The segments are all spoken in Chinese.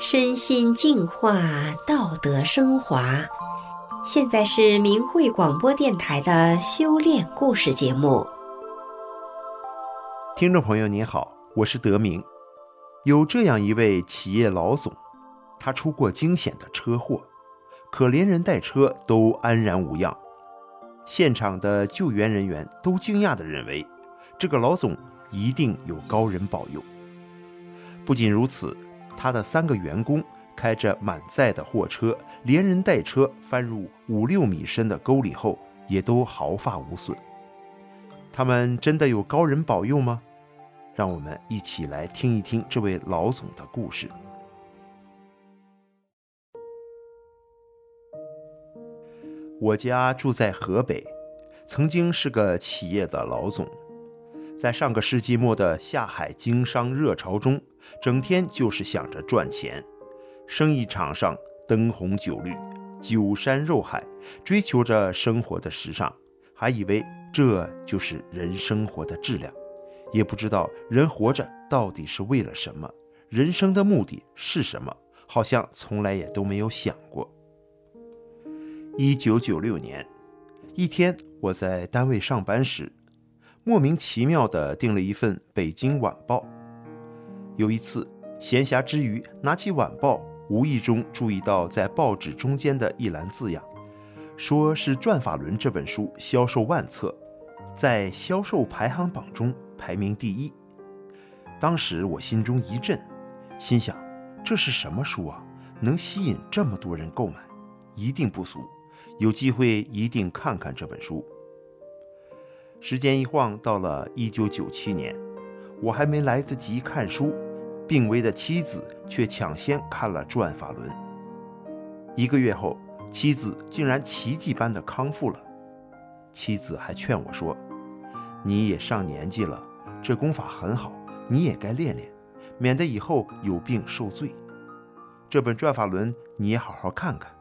身心净化，道德升华。现在是明慧广播电台的修炼故事节目。听众朋友您好，我是德明。有这样一位企业老总，他出过惊险的车祸，可连人带车都安然无恙。现场的救援人员都惊讶地认为，这个老总一定有高人保佑。不仅如此。他的三个员工开着满载的货车，连人带车翻入五六米深的沟里后，也都毫发无损。他们真的有高人保佑吗？让我们一起来听一听这位老总的故事。我家住在河北，曾经是个企业的老总。在上个世纪末的下海经商热潮中，整天就是想着赚钱，生意场上灯红酒绿，酒山肉海，追求着生活的时尚，还以为这就是人生活的质量，也不知道人活着到底是为了什么，人生的目的是什么，好像从来也都没有想过。一九九六年，一天我在单位上班时，莫名其妙地订了一份《北京晚报》。有一次闲暇之余，拿起晚报，无意中注意到在报纸中间的一栏字样，说是《转法轮》这本书销售万册，在销售排行榜中排名第一。当时我心中一震，心想：这是什么书啊？能吸引这么多人购买，一定不俗。有机会一定看看这本书。时间一晃到了一九九七年，我还没来得及看书，病危的妻子却抢先看了《转法轮》。一个月后，妻子竟然奇迹般的康复了。妻子还劝我说：“你也上年纪了，这功法很好，你也该练练，免得以后有病受罪。这本《转法轮》你也好好看看。”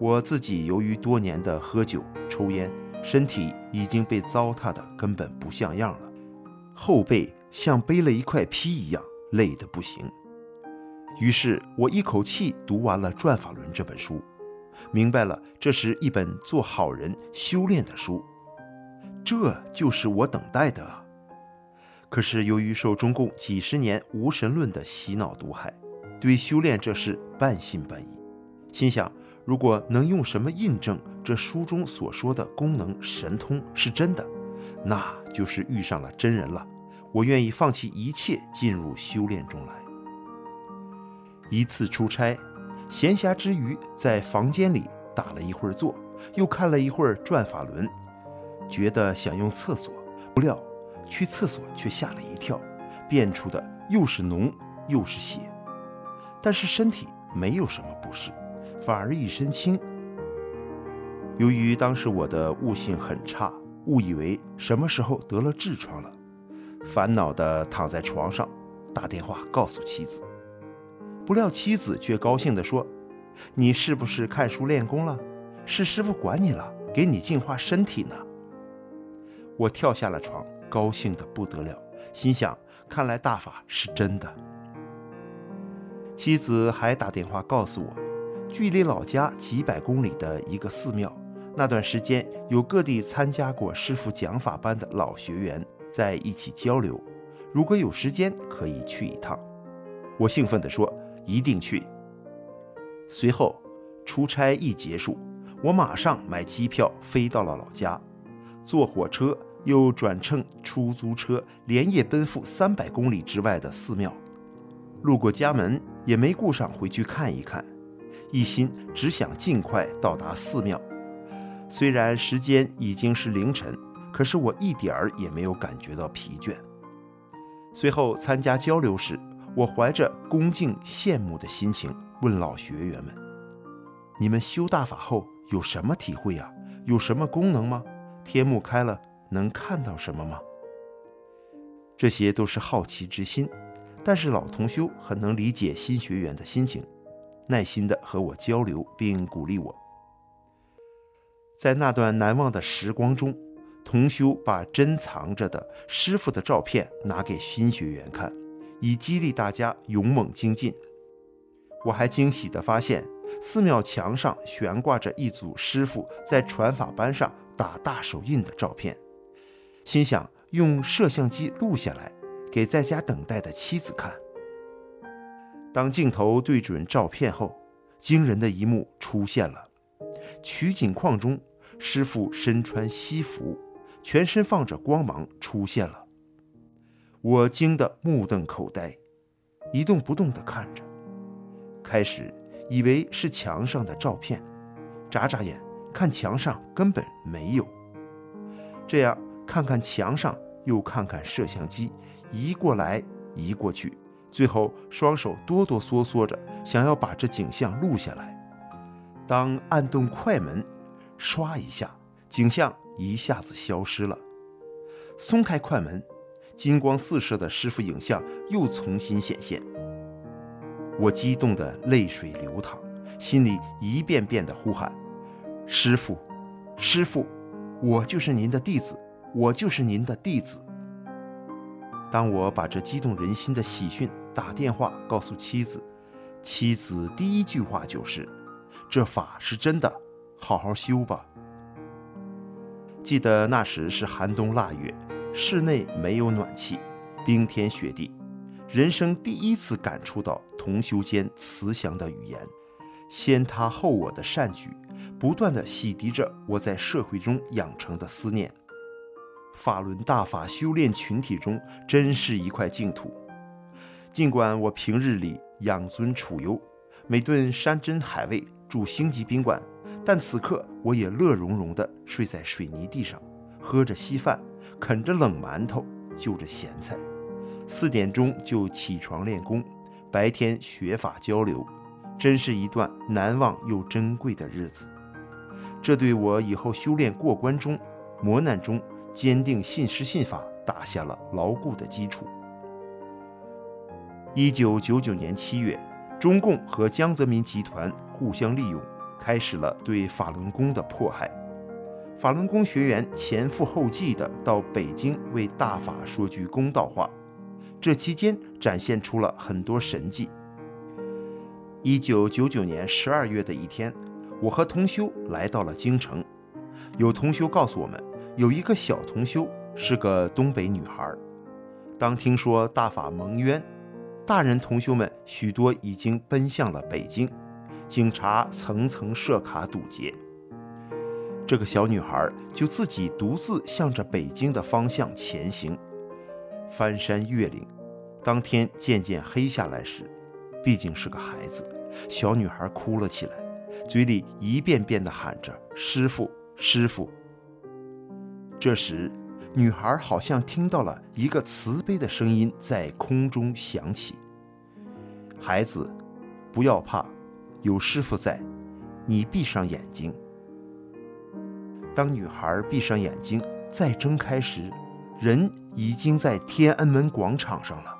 我自己由于多年的喝酒抽烟。身体已经被糟蹋得根本不像样了，后背像背了一块皮一样，累得不行。于是我一口气读完了《转法轮》这本书，明白了这是一本做好人修炼的书，这就是我等待的。可是由于受中共几十年无神论的洗脑毒害，对修炼这事半信半疑，心想。如果能用什么印证这书中所说的功能神通是真的，那就是遇上了真人了。我愿意放弃一切，进入修炼中来。一次出差，闲暇之余在房间里打了一会儿坐，又看了一会儿《转法轮》，觉得想用厕所，不料去厕所却吓了一跳，变出的又是脓又是血，但是身体没有什么不适。反而一身轻。由于当时我的悟性很差，误以为什么时候得了痔疮了，烦恼的躺在床上，打电话告诉妻子。不料妻子却高兴地说：“你是不是看书练功了？是师傅管你了，给你净化身体呢。”我跳下了床，高兴得不得了，心想：看来大法是真的。妻子还打电话告诉我。距离老家几百公里的一个寺庙，那段时间有各地参加过师父讲法班的老学员在一起交流。如果有时间，可以去一趟。我兴奋地说：“一定去。”随后出差一结束，我马上买机票飞到了老家，坐火车又转乘出租车，连夜奔赴三百公里之外的寺庙。路过家门，也没顾上回去看一看。一心只想尽快到达寺庙，虽然时间已经是凌晨，可是我一点儿也没有感觉到疲倦。随后参加交流时，我怀着恭敬羡慕的心情问老学员们：“你们修大法后有什么体会呀？有什么功能吗？天目开了，能看到什么吗？”这些都是好奇之心，但是老同修很能理解新学员的心情。耐心地和我交流，并鼓励我。在那段难忘的时光中，同修把珍藏着的师傅的照片拿给新学员看，以激励大家勇猛精进。我还惊喜地发现，寺庙墙上悬挂着一组师傅在传法班上打大手印的照片，心想用摄像机录下来，给在家等待的妻子看。当镜头对准照片后，惊人的一幕出现了：取景框中，师傅身穿西服，全身放着光芒出现了。我惊得目瞪口呆，一动不动地看着。开始以为是墙上的照片，眨眨眼看墙上根本没有。这样看看墙上，又看看摄像机，移过来移过去。最后，双手哆哆嗦嗦着，想要把这景象录下来。当按动快门，唰一下，景象一下子消失了。松开快门，金光四射的师傅影像又重新显现。我激动得泪水流淌，心里一遍遍地呼喊：“师傅，师傅，我就是您的弟子，我就是您的弟子。”当我把这激动人心的喜讯打电话告诉妻子，妻子第一句话就是：“这法是真的，好好修吧。”记得那时是寒冬腊月，室内没有暖气，冰天雪地，人生第一次感触到同修间慈祥的语言，先他后我的善举，不断地洗涤着我在社会中养成的思念。法轮大法修炼群体中，真是一块净土。尽管我平日里养尊处优，每顿山珍海味，住星级宾馆，但此刻我也乐融融地睡在水泥地上，喝着稀饭，啃着冷馒头，就着咸菜。四点钟就起床练功，白天学法交流，真是一段难忘又珍贵的日子。这对我以后修炼过关中、磨难中，坚定信师信法，打下了牢固的基础。一九九九年七月，中共和江泽民集团互相利用，开始了对法轮功的迫害。法轮功学员前赴后继地到北京为大法说句公道话，这期间展现出了很多神迹。一九九九年十二月的一天，我和同修来到了京城，有同修告诉我们。有一个小同修是个东北女孩，当听说大法蒙冤，大人同修们许多已经奔向了北京，警察层层设卡堵截。这个小女孩就自己独自向着北京的方向前行，翻山越岭。当天渐渐黑下来时，毕竟是个孩子，小女孩哭了起来，嘴里一遍遍地喊着“师傅，师傅”。这时，女孩好像听到了一个慈悲的声音在空中响起：“孩子，不要怕，有师傅在，你闭上眼睛。”当女孩闭上眼睛再睁开时，人已经在天安门广场上了。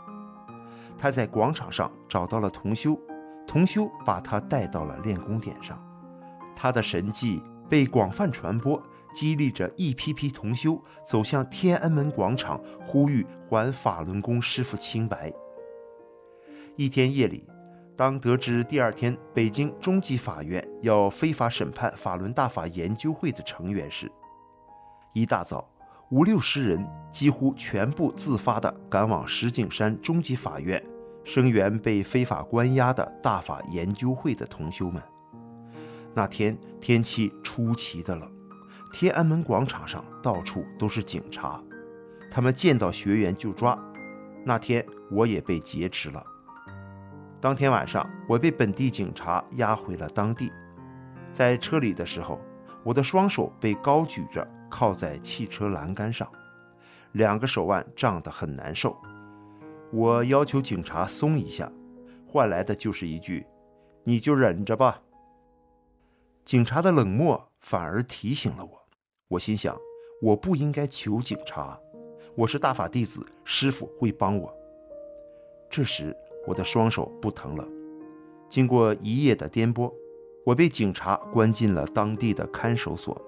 她在广场上找到了同修，同修把她带到了练功点上，她的神迹被广泛传播。激励着一批批同修走向天安门广场，呼吁还法轮功师傅清白。一天夜里，当得知第二天北京中级法院要非法审判法轮大法研究会的成员时，一大早五六十人几乎全部自发地赶往石景山中级法院，声援被非法关押的大法研究会的同修们。那天天气出奇的冷。天安门广场上到处都是警察，他们见到学员就抓。那天我也被劫持了。当天晚上，我被本地警察押回了当地。在车里的时候，我的双手被高举着靠在汽车栏杆上，两个手腕胀得很难受。我要求警察松一下，换来的就是一句：“你就忍着吧。”警察的冷漠反而提醒了我。我心想，我不应该求警察，我是大法弟子，师傅会帮我。这时，我的双手不疼了。经过一夜的颠簸，我被警察关进了当地的看守所。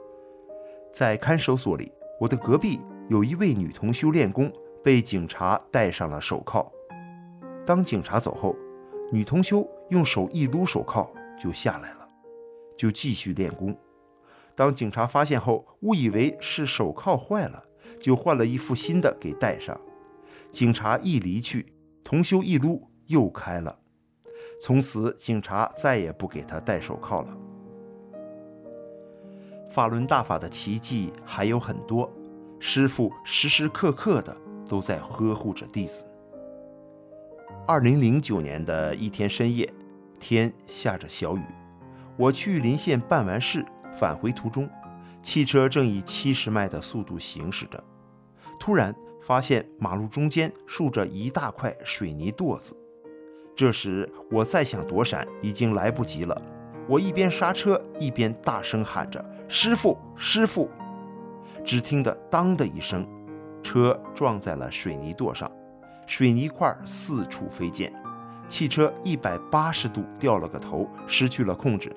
在看守所里，我的隔壁有一位女童修练功被警察戴上了手铐。当警察走后，女童修用手一撸手铐就下来了，就继续练功。当警察发现后，误以为是手铐坏了，就换了一副新的给戴上。警察一离去，同修一撸又开了。从此，警察再也不给他戴手铐了。法轮大法的奇迹还有很多，师父时时刻刻的都在呵护着弟子。二零零九年的一天深夜，天下着小雨，我去邻县办完事，返回途中，汽车正以七十迈的速度行驶着，突然发现马路中间竖着一大块水泥垛子。这时我再想躲闪，已经来不及了。我一边刹车，一边大声喊着。师傅，师傅！只听得“当”的一声，车撞在了水泥垛上，水泥块四处飞溅，汽车一百八十度掉了个头，失去了控制，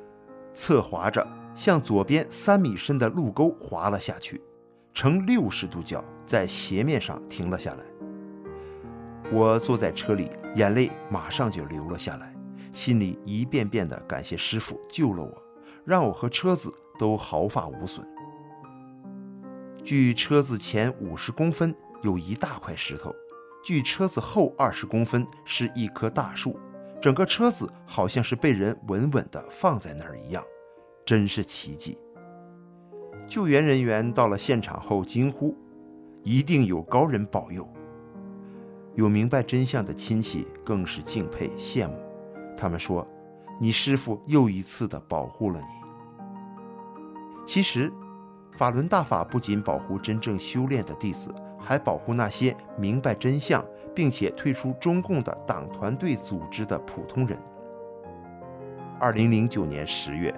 侧滑着向左边三米深的路沟滑了下去，呈六十度角在斜面上停了下来。我坐在车里，眼泪马上就流了下来，心里一遍遍地感谢师傅救了我，让我和车子。都毫发无损。距车子前五十公分有一大块石头，距车子后二十公分是一棵大树，整个车子好像是被人稳稳地放在那儿一样，真是奇迹。救援人员到了现场后惊呼：“一定有高人保佑！”有明白真相的亲戚更是敬佩羡慕，他们说：“你师傅又一次地保护了你。”其实，法轮大法不仅保护真正修炼的弟子，还保护那些明白真相并且退出中共的党团队组织的普通人。二零零九年十月，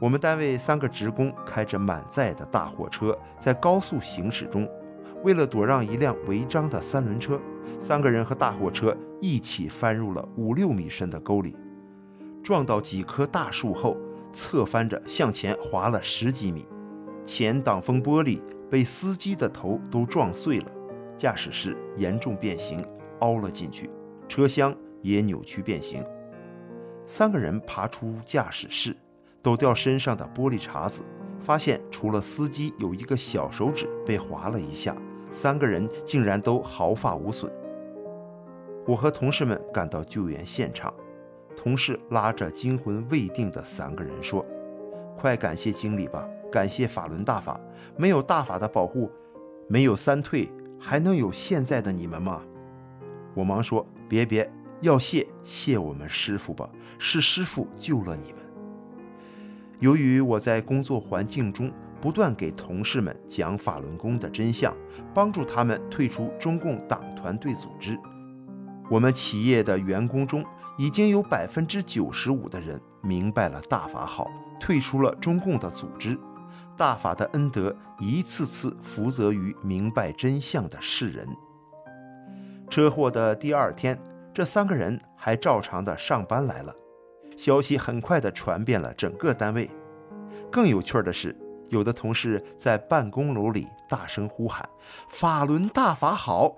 我们单位三个职工开着满载的大货车在高速行驶中，为了躲让一辆违章的三轮车，三个人和大货车一起翻入了五六米深的沟里，撞到几棵大树后。侧翻着向前滑了十几米，前挡风玻璃被司机的头都撞碎了，驾驶室严重变形，凹了进去，车厢也扭曲变形。三个人爬出驾驶室，抖掉身上的玻璃碴子，发现除了司机有一个小手指被划了一下，三个人竟然都毫发无损。我和同事们赶到救援现场。同事拉着惊魂未定的三个人说：“快感谢经理吧，感谢法轮大法，没有大法的保护，没有三退，还能有现在的你们吗？”我忙说：“别别，要谢谢我们师傅吧，是师傅救了你们。”由于我在工作环境中不断给同事们讲法轮功的真相，帮助他们退出中共党团队组织，我们企业的员工中。已经有百分之九十五的人明白了大法好，退出了中共的组织。大法的恩德一次次福泽于明白真相的世人。车祸的第二天，这三个人还照常的上班来了。消息很快的传遍了整个单位。更有趣的是，有的同事在办公楼里大声呼喊：“法轮大法好！”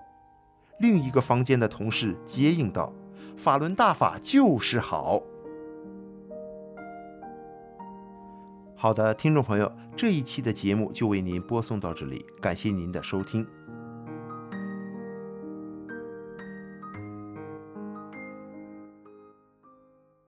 另一个房间的同事接应道。法轮大法就是好。好的，听众朋友，这一期的节目就为您播送到这里，感谢您的收听。